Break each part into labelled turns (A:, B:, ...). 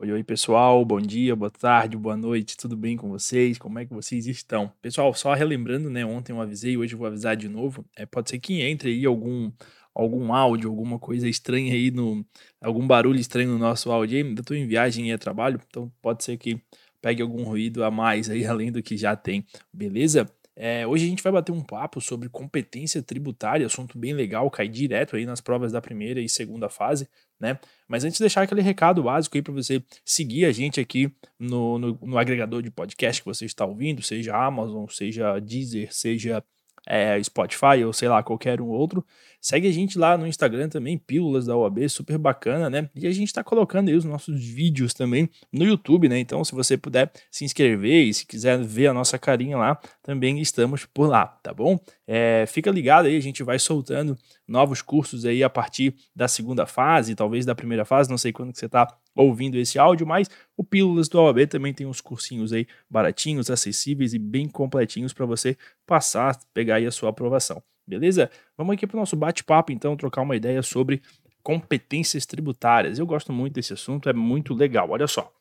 A: Oi, oi, pessoal. Bom dia, boa tarde, boa noite. Tudo bem com vocês? Como é que vocês estão? Pessoal, só relembrando, né? Ontem eu avisei, hoje eu vou avisar de novo. É, pode ser que entre aí algum algum áudio, alguma coisa estranha aí no algum barulho estranho no nosso áudio. Ainda estou em viagem e é trabalho, então pode ser que pegue algum ruído a mais aí além do que já tem. Beleza? É, hoje a gente vai bater um papo sobre competência tributária, assunto bem legal, cai direto aí nas provas da primeira e segunda fase, né? Mas antes de deixar aquele recado básico aí para você seguir a gente aqui no, no, no, agregador de podcast que você está ouvindo, seja Amazon, seja Deezer, seja é, Spotify ou sei lá, qualquer um outro. Segue a gente lá no Instagram também, Pílulas da OAB, super bacana, né? E a gente está colocando aí os nossos vídeos também no YouTube, né? Então, se você puder se inscrever e se quiser ver a nossa carinha lá, também estamos por lá, tá bom? É, fica ligado aí, a gente vai soltando novos cursos aí a partir da segunda fase, talvez da primeira fase, não sei quando que você está ouvindo esse áudio, mas o Pílulas do OAB também tem uns cursinhos aí baratinhos, acessíveis e bem completinhos para você passar, pegar aí a sua aprovação. Beleza? Vamos aqui para o nosso bate-papo, então, trocar uma ideia sobre competências tributárias. Eu gosto muito desse assunto, é muito legal. Olha só.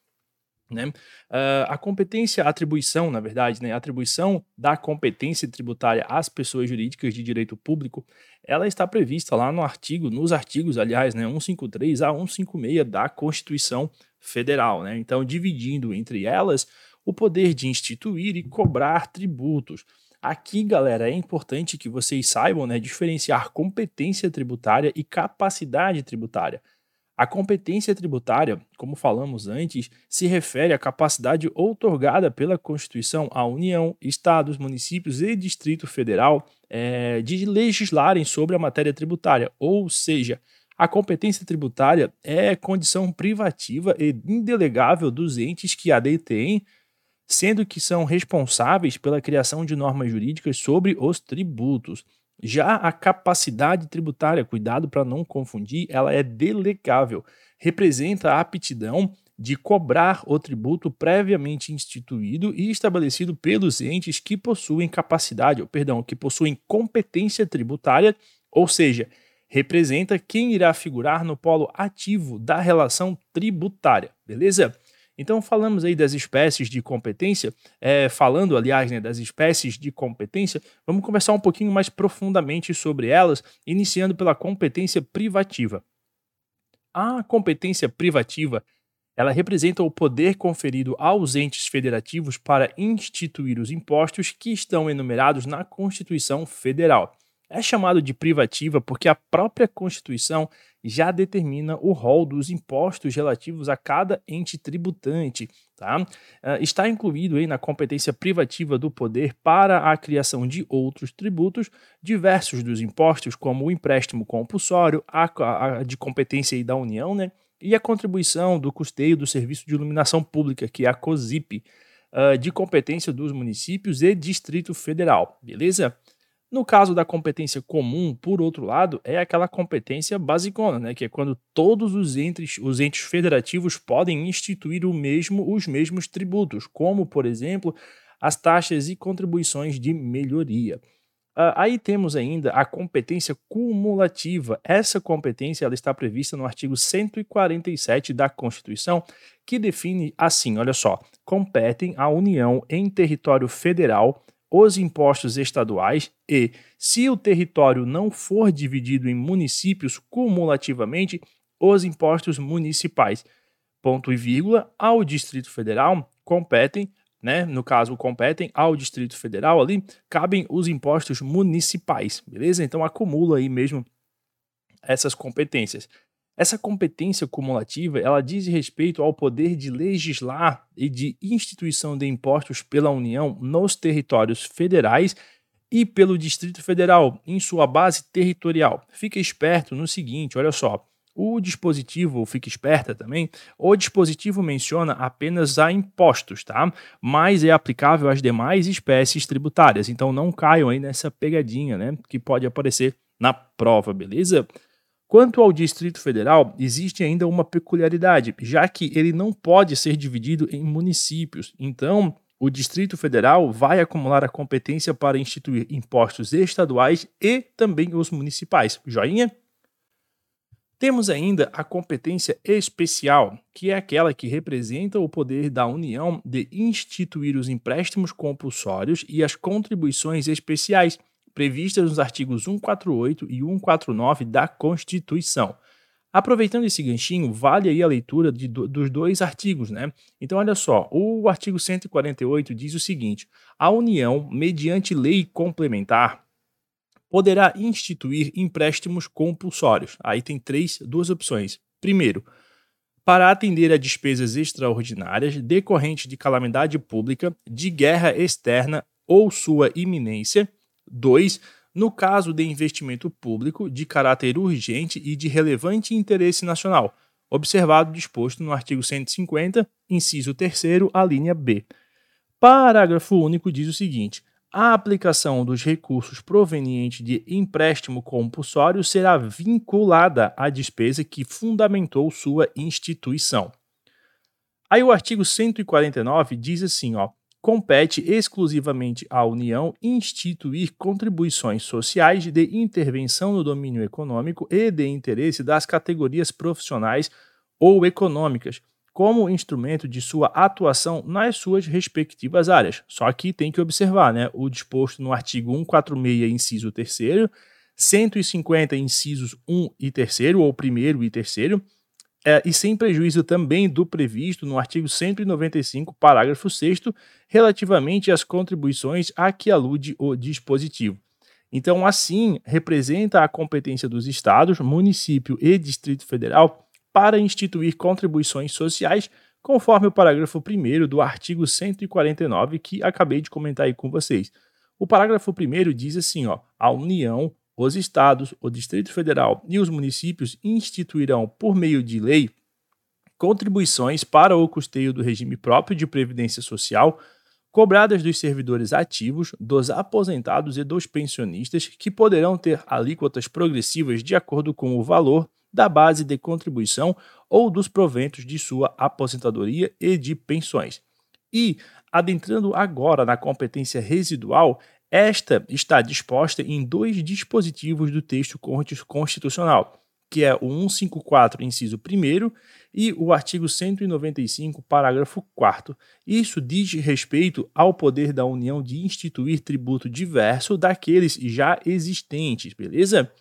A: Né? Uh, a competência, a atribuição, na verdade, né? a atribuição da competência tributária às pessoas jurídicas de direito público, ela está prevista lá no artigo, nos artigos, aliás, né? 153 a 156 da Constituição Federal. Né? Então, dividindo entre elas o poder de instituir e cobrar tributos. Aqui, galera, é importante que vocês saibam né, diferenciar competência tributária e capacidade tributária. A competência tributária, como falamos antes, se refere à capacidade outorgada pela Constituição à União, Estados, municípios e Distrito Federal é, de legislarem sobre a matéria tributária, ou seja, a competência tributária é condição privativa e indelegável dos entes que a detêm sendo que são responsáveis pela criação de normas jurídicas sobre os tributos. Já a capacidade tributária, cuidado para não confundir, ela é delegável, representa a aptidão de cobrar o tributo previamente instituído e estabelecido pelos entes que possuem capacidade, ou perdão, que possuem competência tributária, ou seja, representa quem irá figurar no polo ativo da relação tributária, beleza? Então, falamos aí das espécies de competência, é, falando, aliás, né, das espécies de competência, vamos conversar um pouquinho mais profundamente sobre elas, iniciando pela competência privativa. A competência privativa ela representa o poder conferido aos entes federativos para instituir os impostos que estão enumerados na Constituição Federal. É chamado de privativa porque a própria Constituição já determina o rol dos impostos relativos a cada ente tributante. Tá? Uh, está incluído aí na competência privativa do poder para a criação de outros tributos, diversos dos impostos, como o empréstimo compulsório, a, de competência da União, né? e a contribuição do custeio do Serviço de Iluminação Pública, que é a COSIP, uh, de competência dos municípios e Distrito Federal. Beleza? No caso da competência comum, por outro lado, é aquela competência basicona, né, que é quando todos os entes, os entes federativos podem instituir o mesmo, os mesmos tributos, como, por exemplo, as taxas e contribuições de melhoria. Uh, aí temos ainda a competência cumulativa. Essa competência ela está prevista no artigo 147 da Constituição, que define assim: olha só, competem à União em território federal os impostos estaduais e, se o território não for dividido em municípios cumulativamente, os impostos municipais. Ponto e vírgula, ao Distrito Federal competem, né, no caso competem ao Distrito Federal ali, cabem os impostos municipais, beleza? Então acumula aí mesmo essas competências. Essa competência cumulativa, ela diz respeito ao poder de legislar e de instituição de impostos pela União nos territórios federais e pelo Distrito Federal em sua base territorial. Fica esperto no seguinte, olha só, o dispositivo, fica esperta também, o dispositivo menciona apenas a impostos, tá? Mas é aplicável às demais espécies tributárias, então não caiam aí nessa pegadinha, né, que pode aparecer na prova, beleza? Quanto ao Distrito Federal, existe ainda uma peculiaridade, já que ele não pode ser dividido em municípios. Então, o Distrito Federal vai acumular a competência para instituir impostos estaduais e também os municipais. Joinha? Temos ainda a competência especial, que é aquela que representa o poder da União de instituir os empréstimos compulsórios e as contribuições especiais previstas nos artigos 148 e 149 da Constituição. Aproveitando esse ganchinho, vale aí a leitura de, dos dois artigos, né? Então, olha só, o artigo 148 diz o seguinte: a União, mediante lei complementar, poderá instituir empréstimos compulsórios. Aí tem três, duas opções. Primeiro, para atender a despesas extraordinárias decorrentes de calamidade pública, de guerra externa ou sua iminência. Dois, no caso de investimento público de caráter urgente e de relevante interesse nacional, observado disposto no artigo 150, inciso 3, a linha B. Parágrafo único diz o seguinte: a aplicação dos recursos provenientes de empréstimo compulsório será vinculada à despesa que fundamentou sua instituição. Aí o artigo 149 diz assim, ó: compete exclusivamente à União instituir contribuições sociais de intervenção no domínio econômico e de interesse das categorias profissionais ou econômicas como instrumento de sua atuação nas suas respectivas áreas. Só que tem que observar, né, o disposto no artigo 146, inciso 3 150 incisos 1 e 3 ou primeiro e terceiro, é, e sem prejuízo também do previsto no artigo 195, parágrafo 6 relativamente às contribuições a que alude o dispositivo. Então, assim, representa a competência dos estados, município e Distrito Federal para instituir contribuições sociais, conforme o parágrafo 1 do artigo 149 que acabei de comentar aí com vocês. O parágrafo 1 diz assim: ó, a União, os estados, o Distrito Federal e os municípios instituirão, por meio de lei, contribuições para o custeio do regime próprio de previdência social cobradas dos servidores ativos, dos aposentados e dos pensionistas, que poderão ter alíquotas progressivas de acordo com o valor da base de contribuição ou dos proventos de sua aposentadoria e de pensões. E, adentrando agora na competência residual, esta está disposta em dois dispositivos do texto constitucional, que é o 154, inciso 1 e o artigo 195, parágrafo 4 Isso diz respeito ao poder da União de instituir tributo diverso daqueles já existentes, beleza?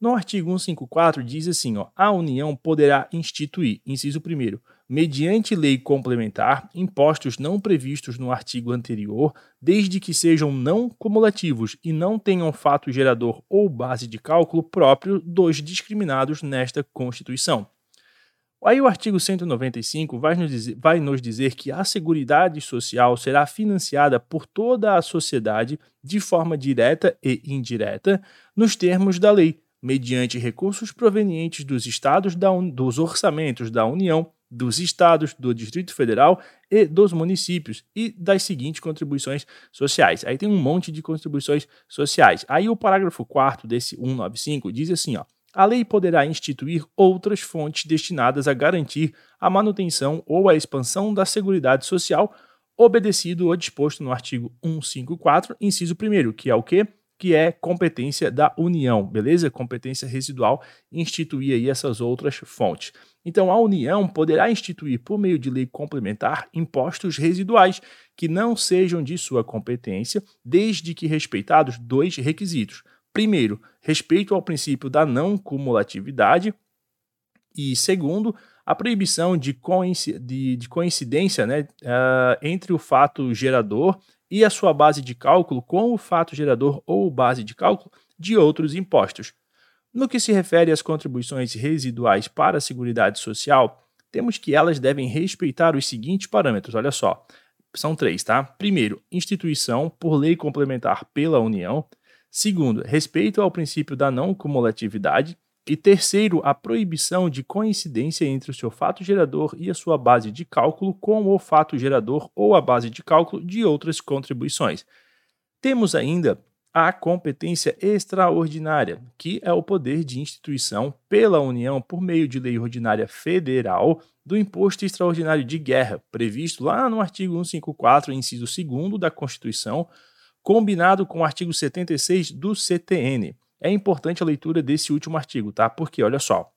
A: No artigo 154 diz assim, ó, a União poderá instituir, inciso 1 mediante lei complementar, impostos não previstos no artigo anterior, desde que sejam não cumulativos e não tenham fato gerador ou base de cálculo próprio dos discriminados nesta Constituição. Aí o artigo 195 vai nos, dizer, vai nos dizer que a Seguridade Social será financiada por toda a sociedade de forma direta e indireta, nos termos da lei, mediante recursos provenientes dos estados da, dos orçamentos da União, dos estados, do Distrito Federal e dos municípios e das seguintes contribuições sociais. Aí tem um monte de contribuições sociais. Aí o parágrafo 4 desse 195 diz assim, ó: a lei poderá instituir outras fontes destinadas a garantir a manutenção ou a expansão da Seguridade Social, obedecido o disposto no artigo 154, inciso 1 que é o quê? Que é competência da União, beleza? Competência residual, instituir aí essas outras fontes. Então, a União poderá instituir, por meio de lei complementar, impostos residuais que não sejam de sua competência, desde que respeitados dois requisitos. Primeiro, respeito ao princípio da não cumulatividade, e segundo, a proibição de, coincidência né, uh, entre o fato gerador e a sua base de cálculo com o fato gerador ou base de cálculo de outros impostos. No que se refere às contribuições residuais para a Seguridade Social, temos que elas devem respeitar os seguintes parâmetros, olha só. São três, tá? Primeiro, instituição por lei complementar pela União. Segundo, respeito ao princípio da não cumulatividade. E terceiro, a proibição de coincidência entre o seu fato gerador e a sua base de cálculo com o fato gerador ou a base de cálculo de outras contribuições. Temos ainda a competência extraordinária, que é o poder de instituição pela União por meio de lei ordinária federal do imposto extraordinário de guerra, previsto lá no artigo 154, inciso 2 da Constituição, combinado com o artigo 76 do CTN é importante a leitura desse último artigo, tá? Porque, olha só,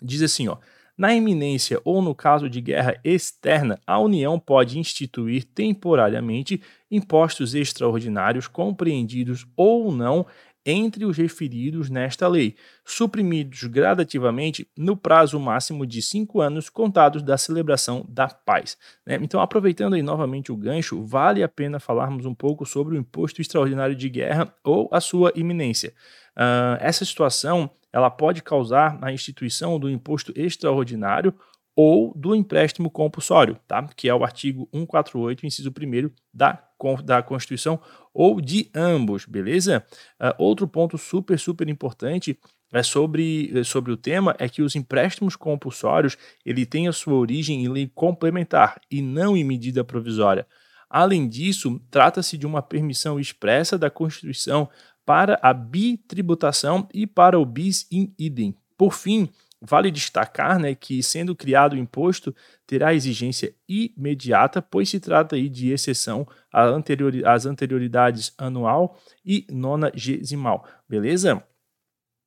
A: Diz assim, ó. Na iminência ou no caso de guerra externa, a União pode instituir temporariamente impostos extraordinários compreendidos ou não entre os referidos nesta lei, suprimidos gradativamente no prazo máximo de cinco anos contados da celebração da paz. Né? Então, aproveitando aí novamente o gancho, vale a pena falarmos um pouco sobre o imposto extraordinário de guerra ou a sua iminência. Uh, essa situação ela pode causar a instituição do imposto extraordinário ou do empréstimo compulsório, tá? que é o artigo 148, inciso 1 da, da Constituição, ou de ambos, beleza? Uh, outro ponto super, super importante é sobre, é sobre o tema é que os empréstimos compulsórios ele tem a sua origem em lei complementar e não em medida provisória. Além disso, trata-se de uma permissão expressa da Constituição para a bitributação e para o bis in idem. Por fim, Vale destacar né, que, sendo criado o imposto, terá exigência imediata, pois se trata aí de exceção às anterioridades anual e nona gesimal, beleza?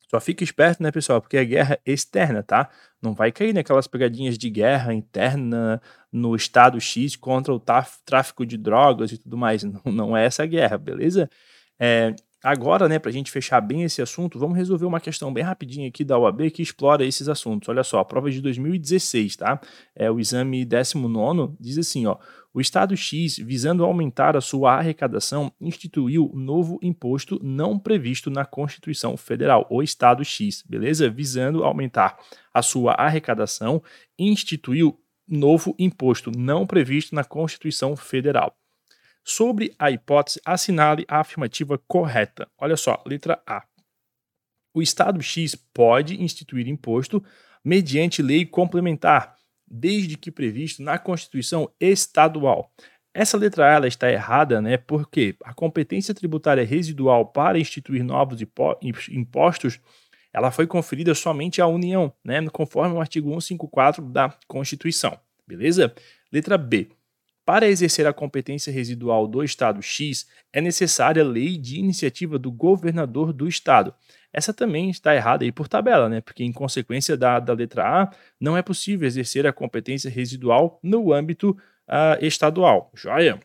A: Só fica esperto, né, pessoal, porque é guerra externa, tá? Não vai cair naquelas pegadinhas de guerra interna no estado X contra o tráfico de drogas e tudo mais. Não, não é essa guerra, beleza? É, Agora, né, para a gente fechar bem esse assunto, vamos resolver uma questão bem rapidinha aqui da UAB que explora esses assuntos. Olha só, a prova de 2016, tá? É o exame 19 diz assim, ó: o Estado X, visando aumentar a sua arrecadação, instituiu novo imposto não previsto na Constituição Federal, o Estado X, beleza? Visando aumentar a sua arrecadação, instituiu novo imposto não previsto na Constituição Federal. Sobre a hipótese, assinale a afirmativa correta. Olha só, letra A. O Estado X pode instituir imposto mediante lei complementar, desde que previsto na Constituição Estadual. Essa letra A está errada, né? Porque a competência tributária residual para instituir novos impostos ela foi conferida somente à União, né? Conforme o artigo 154 da Constituição. Beleza? Letra B. Para exercer a competência residual do Estado X, é necessária lei de iniciativa do governador do Estado. Essa também está errada aí por tabela, né? Porque, em consequência da, da letra A, não é possível exercer a competência residual no âmbito uh, estadual. Joia?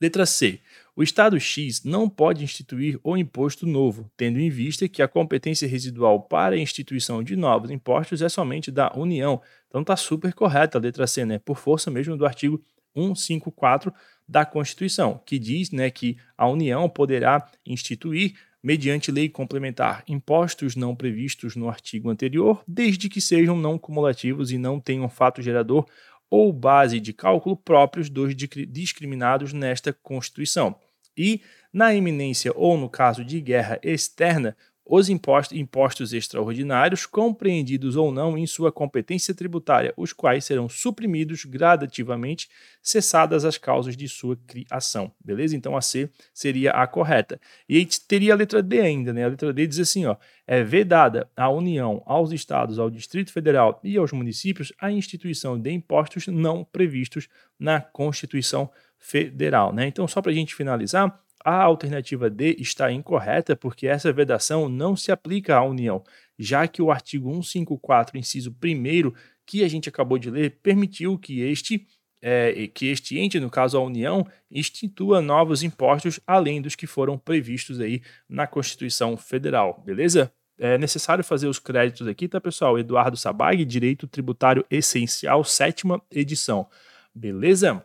A: Letra C. O Estado X não pode instituir o imposto novo, tendo em vista que a competência residual para a instituição de novos impostos é somente da União. Então está super correta a letra C, né? Por força mesmo do artigo 154 da Constituição, que diz né, que a União poderá instituir, mediante lei complementar, impostos não previstos no artigo anterior, desde que sejam não cumulativos e não tenham fato gerador ou base de cálculo próprios dos discriminados nesta Constituição. E, na iminência ou no caso de guerra externa, os impostos, impostos extraordinários, compreendidos ou não em sua competência tributária, os quais serão suprimidos gradativamente, cessadas as causas de sua criação. Beleza? Então a C seria a correta. E aí teria a letra D ainda, né? A letra D diz assim: ó, é vedada à União, aos estados, ao Distrito Federal e aos municípios a instituição de impostos não previstos na Constituição Federal. Né? Então, só para a gente finalizar, a alternativa D está incorreta porque essa vedação não se aplica à União, já que o artigo 154, inciso 1 que a gente acabou de ler, permitiu que este, é, que este ente, no caso a União, institua novos impostos além dos que foram previstos aí na Constituição Federal, beleza? É necessário fazer os créditos aqui, tá, pessoal? Eduardo Sabag, Direito Tributário Essencial, sétima edição. Beleza?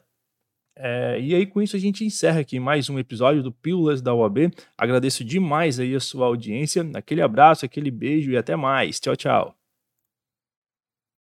A: É, e aí, com isso, a gente encerra aqui mais um episódio do Pílulas da UAB. Agradeço demais aí a sua audiência. Aquele abraço, aquele beijo e até mais. Tchau, tchau.